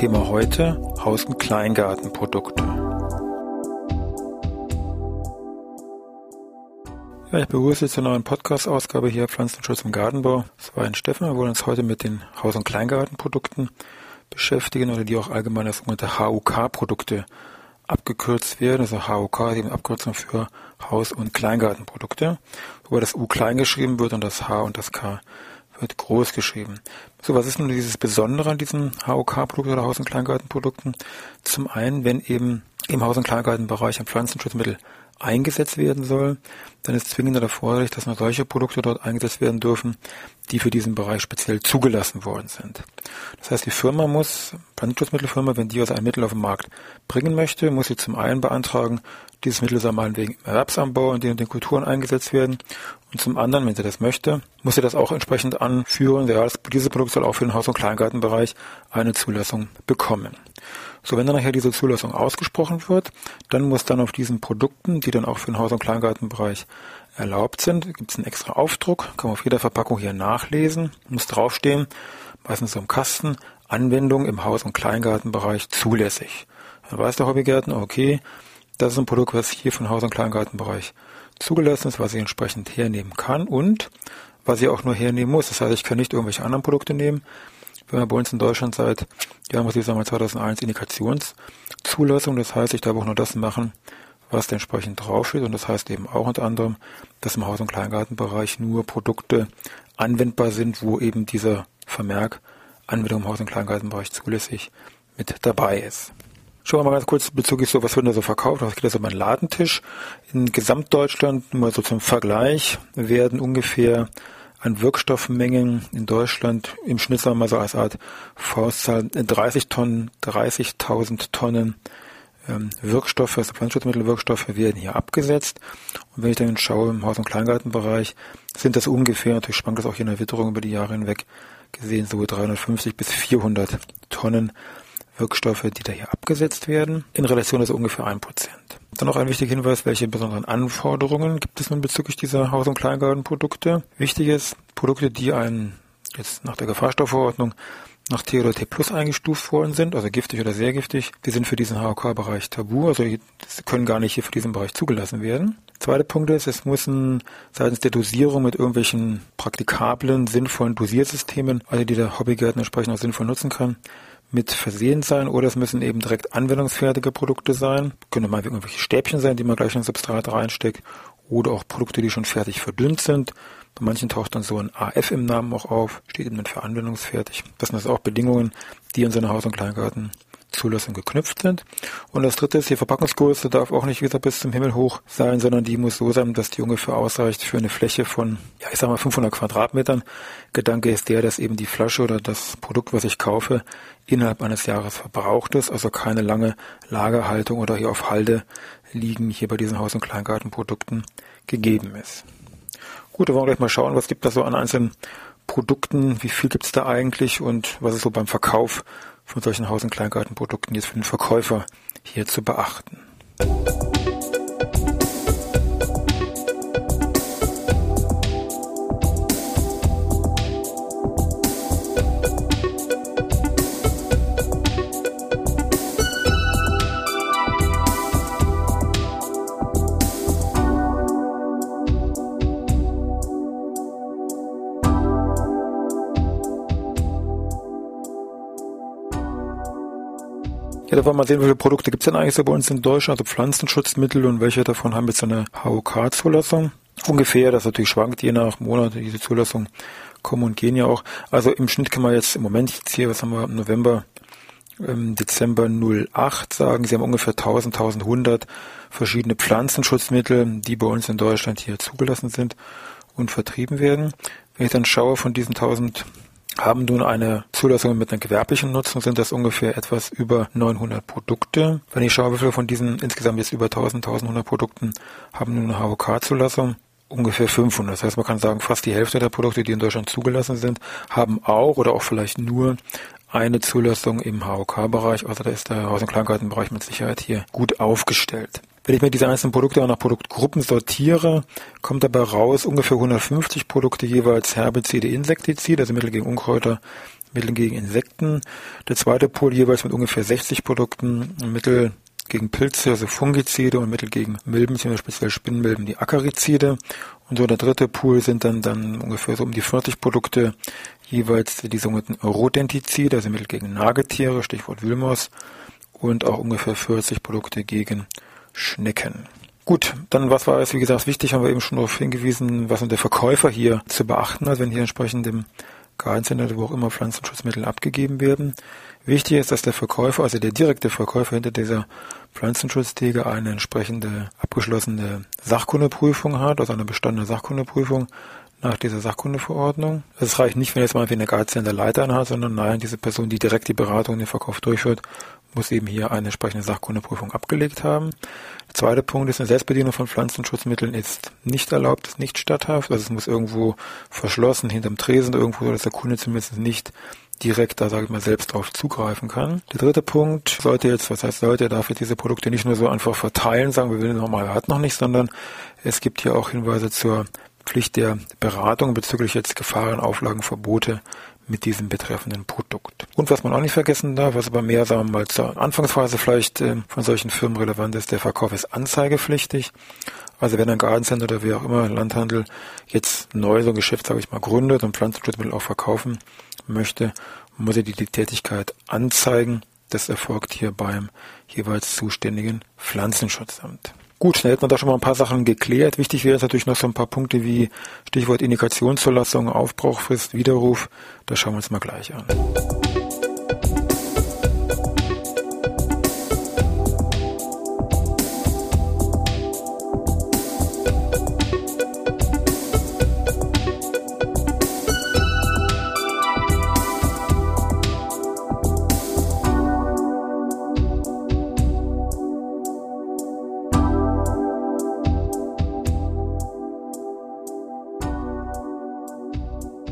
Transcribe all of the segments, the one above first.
Thema heute Haus- und Kleingartenprodukte. Ja, ich begrüße Sie zur neuen Podcast-Ausgabe hier Pflanzenschutz im Gartenbau. Das war ein Steffen. Wir wollen uns heute mit den Haus- und Kleingartenprodukten beschäftigen oder die auch allgemein als sogenannte HUK-Produkte abgekürzt werden. Also HUK ist eben Abkürzung für Haus- und Kleingartenprodukte, wobei das U klein geschrieben wird und das H und das K wird groß geschrieben. So, was ist nun dieses Besondere an diesen HOK-Produkten oder Haus- und Kleingartenprodukten? Zum einen, wenn eben im Haus- und Kleingartenbereich ein Pflanzenschutzmittel eingesetzt werden soll, dann ist zwingend erforderlich, dass nur solche Produkte dort eingesetzt werden dürfen, die für diesen Bereich speziell zugelassen worden sind. Das heißt, die Firma muss, Pflanzenschutzmittelfirma, wenn die also ein Mittel auf den Markt bringen möchte, muss sie zum einen beantragen, dieses Mittel soll meinetwegen im Erwerbsanbau und den, den Kulturen eingesetzt werden. Und zum anderen, wenn sie das möchte, muss sie das auch entsprechend anführen. Ja, dieses Produkt soll auch für den Haus- und Kleingartenbereich eine Zulassung bekommen. So, wenn dann nachher diese Zulassung ausgesprochen wird, dann muss dann auf diesen Produkten, die dann auch für den Haus- und Kleingartenbereich erlaubt sind, gibt es einen extra Aufdruck, kann man auf jeder Verpackung hier nachlesen, muss draufstehen, meistens so im Kasten, Anwendung im Haus- und Kleingartenbereich zulässig. Dann weiß der Hobbygärtner, okay, das ist ein Produkt, was hier den Haus- und Kleingartenbereich zugelassen ist, was ich entsprechend hernehmen kann und was ich auch nur hernehmen muss. Das heißt, ich kann nicht irgendwelche anderen Produkte nehmen. Wir haben bei uns in Deutschland seit, ja, muss ich sagen, 2001 Indikationszulassung. Das heißt, ich darf auch nur das machen, was da entsprechend draufsteht. Und das heißt eben auch unter anderem, dass im Haus- und Kleingartenbereich nur Produkte anwendbar sind, wo eben dieser Vermerk Anwendung im Haus- und Kleingartenbereich zulässig mit dabei ist. Schauen wir mal ganz kurz bezüglich so, was wird da so verkauft? Was geht da so beim Ladentisch? In Gesamtdeutschland, nur so zum Vergleich, werden ungefähr an Wirkstoffmengen in Deutschland im Schnitt, sagen wir mal so als Art Faustzahl, 30 Tonnen, 30.000 Tonnen Wirkstoffe, also Pflanzenschutzmittelwirkstoffe werden hier abgesetzt. Und wenn ich dann schaue im Haus- und Kleingartenbereich, sind das ungefähr, natürlich schwankt das auch hier in der Witterung über die Jahre hinweg, gesehen so 350 bis 400 Tonnen Wirkstoffe, die da hier abgesetzt werden. In Relation ist ungefähr ein Prozent. Dann noch ein wichtiger Hinweis, welche besonderen Anforderungen gibt es nun bezüglich dieser Haus- und Kleingartenprodukte. Wichtig ist, Produkte, die einen jetzt nach der Gefahrstoffverordnung nach T oder T plus eingestuft worden sind, also giftig oder sehr giftig, die sind für diesen HOK-Bereich tabu, also die können gar nicht hier für diesen Bereich zugelassen werden. Zweiter Punkt ist, es müssen seitens der Dosierung mit irgendwelchen praktikablen, sinnvollen Dosiersystemen, also die der Hobbygärtner entsprechend auch sinnvoll nutzen kann, mit versehen sein oder es müssen eben direkt anwendungsfertige Produkte sein. Können mal irgendwelche Stäbchen sein, die man gleich in ein Substrat reinsteckt oder auch Produkte, die schon fertig verdünnt sind. Bei manchen taucht dann so ein AF im Namen auch auf, steht eben dann für anwendungsfertig. Das sind also auch Bedingungen, die in so einer Haus- und Kleingarten Zulassung geknüpft sind. Und das dritte ist, die Verpackungsgröße darf auch nicht wieder bis zum Himmel hoch sein, sondern die muss so sein, dass die ungefähr ausreicht für eine Fläche von, ja, ich sag mal 500 Quadratmetern. Gedanke ist der, dass eben die Flasche oder das Produkt, was ich kaufe, innerhalb eines Jahres verbraucht ist, also keine lange Lagerhaltung oder hier auf Halde liegen hier bei diesen Haus- und Kleingartenprodukten gegeben ist. Gut, dann wollen wir gleich mal schauen, was gibt da so an einzelnen Produkten, wie viel gibt es da eigentlich und was ist so beim Verkauf von solchen Haus- und Kleingartenprodukten jetzt für den Verkäufer hier zu beachten. Ja, da wollen wir mal sehen, viele Produkte gibt es denn eigentlich so bei uns in Deutschland, also Pflanzenschutzmittel und welche davon haben jetzt eine HOK-Zulassung. Ungefähr, das natürlich schwankt je nach Monat, diese Zulassung kommen und gehen ja auch. Also im Schnitt kann man jetzt im Moment jetzt hier, was haben wir November, ähm, Dezember 08 sagen, sie haben ungefähr 1000, 1100 verschiedene Pflanzenschutzmittel, die bei uns in Deutschland hier zugelassen sind und vertrieben werden. Wenn ich dann schaue von diesen 1000 haben nun eine Zulassung mit einer gewerblichen Nutzung, sind das ungefähr etwas über 900 Produkte. Wenn ich schaue, wie viele von diesen insgesamt jetzt über 1000, 1100 Produkten haben nun eine HOK-Zulassung, ungefähr 500. Das heißt, man kann sagen, fast die Hälfte der Produkte, die in Deutschland zugelassen sind, haben auch oder auch vielleicht nur eine Zulassung im HOK-Bereich. Also da ist der Haus- und Kleingartenbereich mit Sicherheit hier gut aufgestellt. Wenn ich mir diese einzelnen Produkte auch nach Produktgruppen sortiere, kommt dabei raus ungefähr 150 Produkte jeweils Herbizide, Insektizide, also Mittel gegen Unkräuter, Mittel gegen Insekten. Der zweite Pool jeweils mit ungefähr 60 Produkten, Mittel gegen Pilze, also Fungizide und Mittel gegen Milben, speziell Spinnmilben, die Akarizide. Und so der dritte Pool sind dann, dann ungefähr so um die 40 Produkte, jeweils die sogenannten Rodentizide, also Mittel gegen Nagetiere, Stichwort Wülmos, und auch ungefähr 40 Produkte gegen Schnecken. Gut, dann was war es, wie gesagt, wichtig, haben wir eben schon darauf hingewiesen, was der Verkäufer hier zu beachten hat, wenn hier entsprechend im Gartencenter, wo auch immer Pflanzenschutzmittel abgegeben werden. Wichtig ist, dass der Verkäufer, also der direkte Verkäufer hinter dieser Pflanzenschutztheke eine entsprechende abgeschlossene Sachkundeprüfung hat, also eine bestandene Sachkundeprüfung nach dieser Sachkundeverordnung. Es reicht nicht, wenn jetzt mal eine Gartencenter Leiter hat, sondern nein, diese Person, die direkt die Beratung und den Verkauf durchführt, muss eben hier eine entsprechende Sachkundeprüfung abgelegt haben. Der zweite Punkt ist, eine Selbstbedienung von Pflanzenschutzmitteln ist nicht erlaubt, ist nicht statthaft. Also es muss irgendwo verschlossen, hinterm Tresen irgendwo, dass der Kunde zumindest nicht direkt da, sage ich mal, selbst drauf zugreifen kann. Der dritte Punkt sollte jetzt, was heißt sollte, darf jetzt diese Produkte nicht nur so einfach verteilen, sagen wir will nochmal, er hat noch nicht, sondern es gibt hier auch Hinweise zur Pflicht der Beratung bezüglich jetzt Gefahren, Auflagen, Verbote mit diesem betreffenden Produkt. Und was man auch nicht vergessen darf, was aber mehr, sagen wir mal, zur Anfangsphase vielleicht äh, von solchen Firmen relevant ist, der Verkauf ist anzeigepflichtig. Also wenn ein Gartencenter oder wie auch immer Landhandel jetzt neu so ein Geschäft, sage ich mal, gründet und Pflanzenschutzmittel auch verkaufen möchte, muss er die, die Tätigkeit anzeigen. Das erfolgt hier beim jeweils zuständigen Pflanzenschutzamt. Gut, dann hätten wir da schon mal ein paar Sachen geklärt. Wichtig wäre jetzt natürlich noch so ein paar Punkte wie Stichwort Indikationszulassung, Aufbrauchfrist, Widerruf. Das schauen wir uns mal gleich an.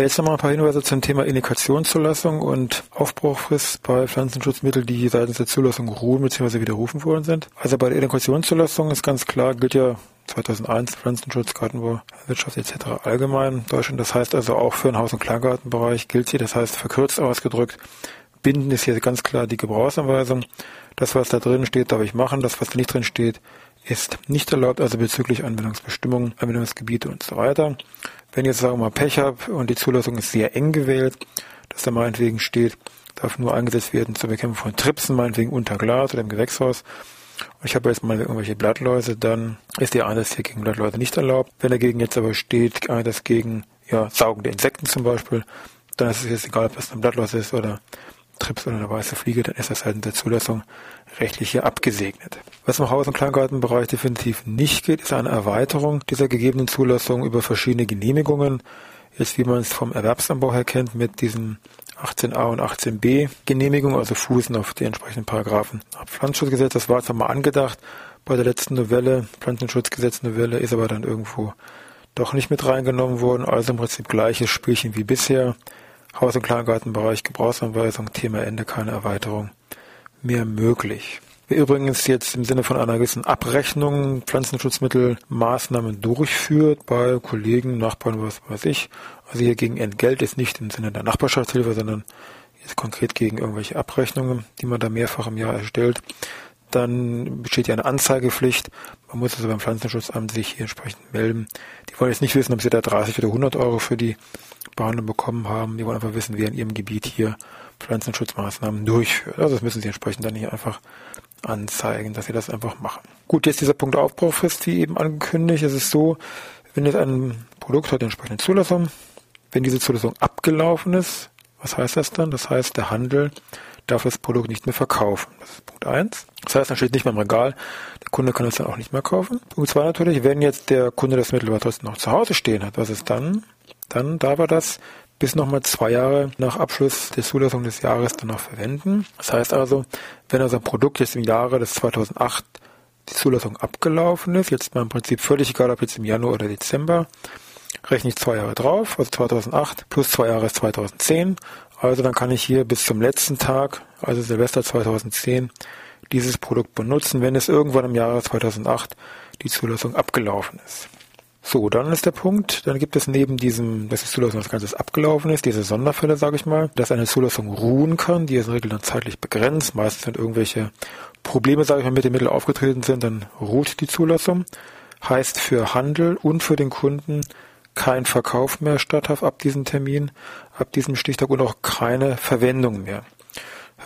Jetzt nochmal ein paar Hinweise zum Thema Indikationszulassung und Aufbruchfrist bei Pflanzenschutzmitteln, die seitens der Zulassung ruhen bzw. widerrufen worden sind. Also bei der Indikationszulassung ist ganz klar, gilt ja 2001 Pflanzenschutz, Gartenbau, Wirtschaft etc. allgemein Deutschland. Das heißt also auch für den Haus- und Kleingartenbereich gilt sie. Das heißt verkürzt ausgedrückt, binden ist hier ganz klar die Gebrauchsanweisung. Das, was da drin steht, darf ich machen. Das, was da nicht drin steht, ist nicht erlaubt, also bezüglich Anwendungsbestimmungen, Anwendungsgebiete und so weiter. Wenn ich jetzt sagen wir mal Pech habe und die Zulassung ist sehr eng gewählt, dass da meinetwegen steht, darf nur eingesetzt werden zur Bekämpfung von Tripsen, meinetwegen unter Glas oder im Gewächshaus. Und ich habe jetzt mal irgendwelche Blattläuse, dann ist der Einsatz hier gegen Blattläuse nicht erlaubt. Wenn dagegen jetzt aber steht, Einsatz gegen ja, saugende Insekten zum Beispiel, dann ist es jetzt egal, ob es ein Blattläuse ist oder Trips oder eine weiße Fliege, dann ist das halt in der Zulassung rechtlich hier abgesegnet. Was im Haus- und Kleingartenbereich definitiv nicht geht, ist eine Erweiterung dieser gegebenen Zulassung über verschiedene Genehmigungen. Jetzt, wie man es vom Erwerbsanbau her kennt, mit diesen 18a und 18b Genehmigungen, also fußen auf die entsprechenden Paragraphen. Pflanzenschutzgesetz, das war jetzt einmal angedacht bei der letzten Novelle, Pflanzenschutzgesetz-Novelle, ist aber dann irgendwo doch nicht mit reingenommen worden. Also im Prinzip gleiches Spielchen wie bisher. Haus- und Kleingartenbereich, Gebrauchsanweisung, Thema Ende, keine Erweiterung mehr möglich. Wer übrigens jetzt im Sinne von einer gewissen Abrechnung Pflanzenschutzmittelmaßnahmen durchführt bei Kollegen, Nachbarn, was weiß ich, also hier gegen Entgelt ist nicht im Sinne der Nachbarschaftshilfe, sondern jetzt konkret gegen irgendwelche Abrechnungen, die man da mehrfach im Jahr erstellt, dann besteht ja eine Anzeigepflicht. Man muss also beim Pflanzenschutzamt sich hier entsprechend melden. Die wollen jetzt nicht wissen, ob sie da 30 oder 100 Euro für die Behandlung bekommen haben. Die wollen einfach wissen, wer in ihrem Gebiet hier Pflanzenschutzmaßnahmen durchführt. Also das müssen sie entsprechend dann hier einfach anzeigen, dass sie das einfach machen. Gut, jetzt dieser Punkt Aufbaufrist, wie eben angekündigt. Es ist so, wenn jetzt ein Produkt hat entsprechende Zulassung, wenn diese Zulassung abgelaufen ist, was heißt das dann? Das heißt, der Handel darf das Produkt nicht mehr verkaufen. Das ist Punkt eins. Das heißt, dann steht nicht mehr im Regal, der Kunde kann es dann auch nicht mehr kaufen. Punkt zwei natürlich, wenn jetzt der Kunde das Mittel aber trotzdem noch zu Hause stehen hat, was ist dann? Dann darf er das bis nochmal zwei Jahre nach Abschluss der Zulassung des Jahres dann noch verwenden. Das heißt also, wenn also ein Produkt jetzt im Jahre des 2008 die Zulassung abgelaufen ist, jetzt mal im Prinzip völlig egal, ob jetzt im Januar oder Dezember, rechne ich zwei Jahre drauf, also 2008 plus zwei Jahre ist 2010. Also dann kann ich hier bis zum letzten Tag, also Silvester 2010, dieses Produkt benutzen, wenn es irgendwann im Jahre 2008 die Zulassung abgelaufen ist. So, dann ist der Punkt, dann gibt es neben diesem, dass die Zulassung als Ganzes abgelaufen ist, diese Sonderfälle, sage ich mal, dass eine Zulassung ruhen kann, die ist in der Regel dann zeitlich begrenzt, meistens sind irgendwelche Probleme, sage ich mal, mit dem Mittel aufgetreten sind, dann ruht die Zulassung. Heißt für Handel und für den Kunden kein Verkauf mehr statthaft ab diesem Termin, ab diesem Stichtag und auch keine Verwendung mehr.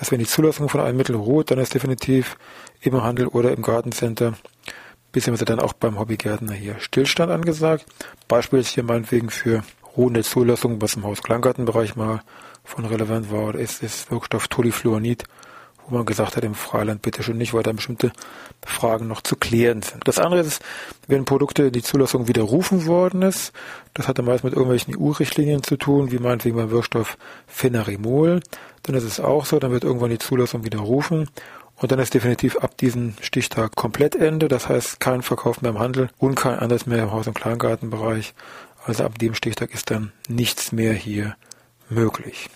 Heißt, wenn die Zulassung von einem Mittel ruht, dann ist definitiv im Handel oder im Gartencenter beziehungsweise dann auch beim Hobbygärtner hier Stillstand angesagt. Beispiel ist hier meinetwegen für ruhende Zulassung, was im Haus-Kleingartenbereich mal von relevant war, ist das Wirkstoff Tolifluonid, wo man gesagt hat, im Freiland bitte schon nicht, weil da bestimmte Fragen noch zu klären sind. Das andere ist, wenn Produkte die Zulassung widerrufen worden ist, das hatte meist mit irgendwelchen EU-Richtlinien zu tun, wie meinetwegen beim Wirkstoff Phenarimol, dann ist es auch so, dann wird irgendwann die Zulassung widerrufen und dann ist definitiv ab diesem Stichtag komplett Ende. Das heißt, kein Verkauf mehr im Handel und kein anderes mehr im Haus- und Kleingartenbereich. Also ab dem Stichtag ist dann nichts mehr hier möglich.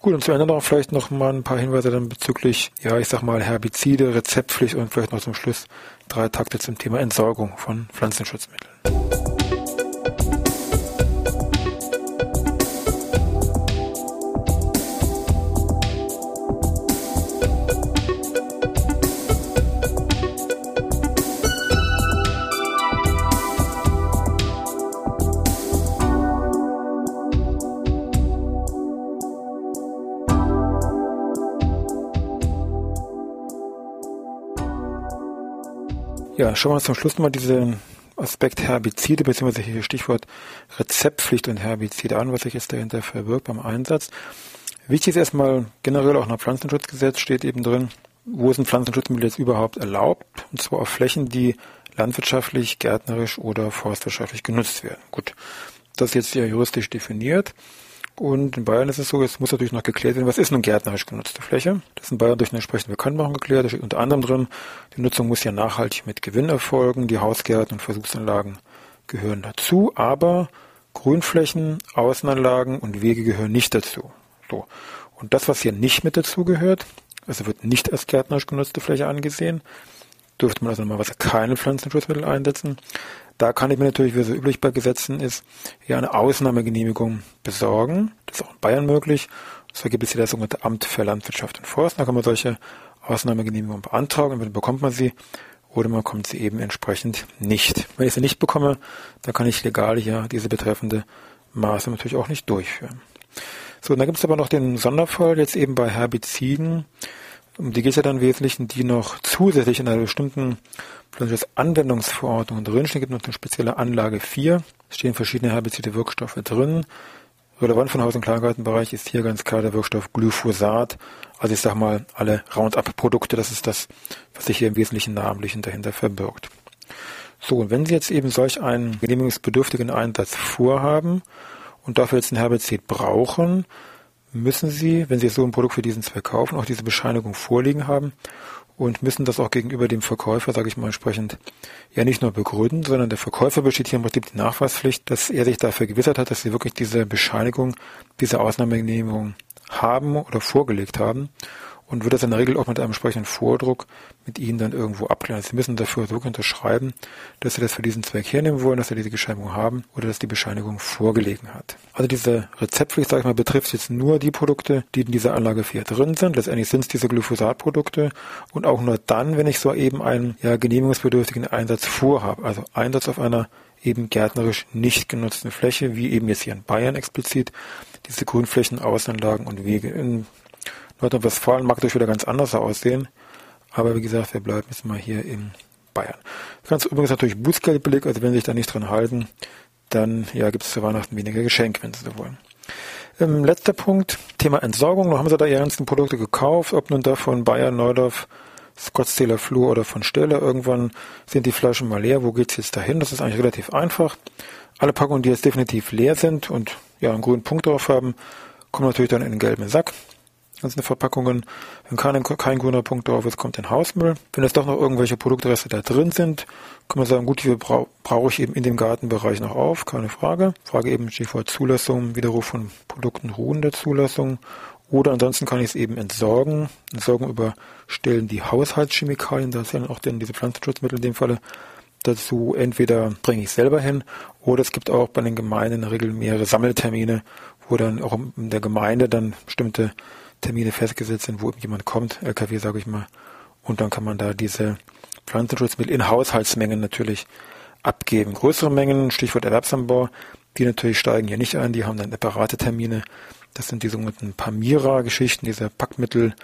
Gut, und zu Ende noch vielleicht noch mal ein paar Hinweise dann bezüglich, ja, ich sag mal, Herbizide, Rezeptpflicht und vielleicht noch zum Schluss drei Takte zum Thema Entsorgung von Pflanzenschutzmitteln. Ja, schauen wir uns zum Schluss mal diesen Aspekt Herbizide, beziehungsweise hier Stichwort Rezeptpflicht und Herbizide an, was sich jetzt dahinter verbirgt beim Einsatz. Wichtig ist erstmal generell auch nach Pflanzenschutzgesetz steht eben drin, wo sind Pflanzenschutzmittel jetzt überhaupt erlaubt, und zwar auf Flächen, die landwirtschaftlich, gärtnerisch oder forstwirtschaftlich genutzt werden. Gut, das ist jetzt ja juristisch definiert. Und in Bayern ist es so, es muss natürlich noch geklärt werden, was ist nun gärtnerisch genutzte Fläche? Das ist in Bayern durch eine entsprechende Bekanntmachung geklärt. Da steht unter anderem drin, die Nutzung muss ja nachhaltig mit Gewinn erfolgen, die Hausgärten und Versuchsanlagen gehören dazu, aber Grünflächen, Außenanlagen und Wege gehören nicht dazu. So. Und das, was hier nicht mit dazu gehört, also wird nicht als gärtnerisch genutzte Fläche angesehen, dürfte man also normalerweise keine Pflanzenschutzmittel einsetzen. Da kann ich mir natürlich, wie so üblich bei Gesetzen ist, ja eine Ausnahmegenehmigung besorgen. Das ist auch in Bayern möglich. So gibt es hier das sogenannte Amt für Landwirtschaft und Forst. Da kann man solche Ausnahmegenehmigungen beantragen und dann bekommt man sie oder man bekommt sie eben entsprechend nicht. Wenn ich sie nicht bekomme, dann kann ich legal hier diese betreffende Maßnahme natürlich auch nicht durchführen. So, und dann gibt es aber noch den Sonderfall jetzt eben bei Herbiziden. Um die geht es ja dann im Wesentlichen, die noch zusätzlich in einer bestimmten Anwendungsverordnung drinstehen, gibt noch eine spezielle Anlage 4. Es stehen verschiedene herbizide Wirkstoffe drin. Relevant von Haus- und Kleingartenbereich ist hier ganz klar der Wirkstoff Glyphosat. Also ich sag mal, alle Roundup-Produkte, das ist das, was sich hier im Wesentlichen namentlich dahinter verbirgt. So, und wenn Sie jetzt eben solch einen genehmigungsbedürftigen Einsatz vorhaben und dafür jetzt ein Herbizid brauchen, müssen Sie, wenn Sie so ein Produkt für diesen Zweck kaufen, auch diese Bescheinigung vorliegen haben und müssen das auch gegenüber dem Verkäufer, sage ich mal entsprechend, ja nicht nur begründen, sondern der Verkäufer besteht hier im Prinzip die Nachweispflicht, dass er sich dafür gewissert hat, dass sie wirklich diese Bescheinigung, diese Ausnahmegenehmigung haben oder vorgelegt haben und wird das in der Regel auch mit einem entsprechenden Vordruck mit Ihnen dann irgendwo abklären. Sie müssen dafür so unterschreiben, dass Sie das für diesen Zweck hernehmen wollen, dass Sie diese Bescheinigung haben oder dass die Bescheinigung vorgelegen hat. Also diese Rezeptpflicht, sage ich mal, betrifft jetzt nur die Produkte, die in dieser Anlage 4 drin sind. Letztendlich sind es diese Glyphosatprodukte und auch nur dann, wenn ich so eben einen ja, genehmigungsbedürftigen Einsatz vorhabe. Also Einsatz auf einer eben gärtnerisch nicht genutzten Fläche, wie eben jetzt hier in Bayern explizit, diese Grünflächen, Außenanlagen und Wege. In Nordrhein-Westfalen mag das wieder ganz anders aussehen. Aber wie gesagt, wir bleiben jetzt mal hier in Bayern. Das Ganze übrigens natürlich Bußgeldbeleg, also wenn Sie sich da nicht dran halten, dann ja, gibt es zu Weihnachten weniger Geschenk, wenn Sie so wollen. Ähm, letzter Punkt, Thema Entsorgung. Noch haben Sie da Ihre ganzen Produkte gekauft, ob nun davon Bayern, Neudorf, Scottstaler Flur oder von Stelle. Irgendwann sind die Flaschen mal leer. Wo geht's jetzt dahin? Das ist eigentlich relativ einfach. Alle Packungen, die jetzt definitiv leer sind und ja, einen grünen Punkt drauf haben, kommen natürlich dann in den gelben Sack einzelne Verpackungen. Wenn kein, kein grüner Punkt drauf ist, kommt ein Hausmüll. Wenn es doch noch irgendwelche Produktreste da drin sind, kann man sagen, gut, wie brauche brauch ich eben in dem Gartenbereich noch auf, keine Frage. Frage eben Stichwort Zulassung, Widerruf von Produkten ruhen der Zulassung. Oder ansonsten kann ich es eben entsorgen. Entsorgen über Stellen, die Haushaltschemikalien, da sind auch denn diese Pflanzenschutzmittel in dem Falle dazu. Entweder bringe ich selber hin oder es gibt auch bei den Gemeinden in der Regel mehrere Sammeltermine, wo dann auch in der Gemeinde dann bestimmte Termine festgesetzt sind, wo jemand kommt, LKW sage ich mal, und dann kann man da diese Pflanzenschutzmittel in Haushaltsmengen natürlich abgeben. Größere Mengen, Stichwort Erwerbsanbau, die natürlich steigen hier nicht ein, die haben dann separate Termine. Das sind die sogenannten Pamira-Geschichten, diese Packmittel,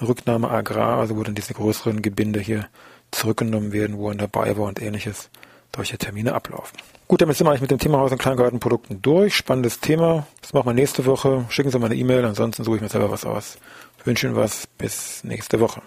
Rücknahme Agrar, also wo dann diese größeren Gebinde hier zurückgenommen werden, wo er dabei war und ähnliches, solche Termine ablaufen. Gut, damit sind wir eigentlich mit dem Thema Haus- und Kleingartenprodukten durch. Spannendes Thema. Das machen wir nächste Woche. Schicken Sie mal eine E-Mail, ansonsten suche ich mir selber was aus. Ich wünsche Ihnen was. Bis nächste Woche.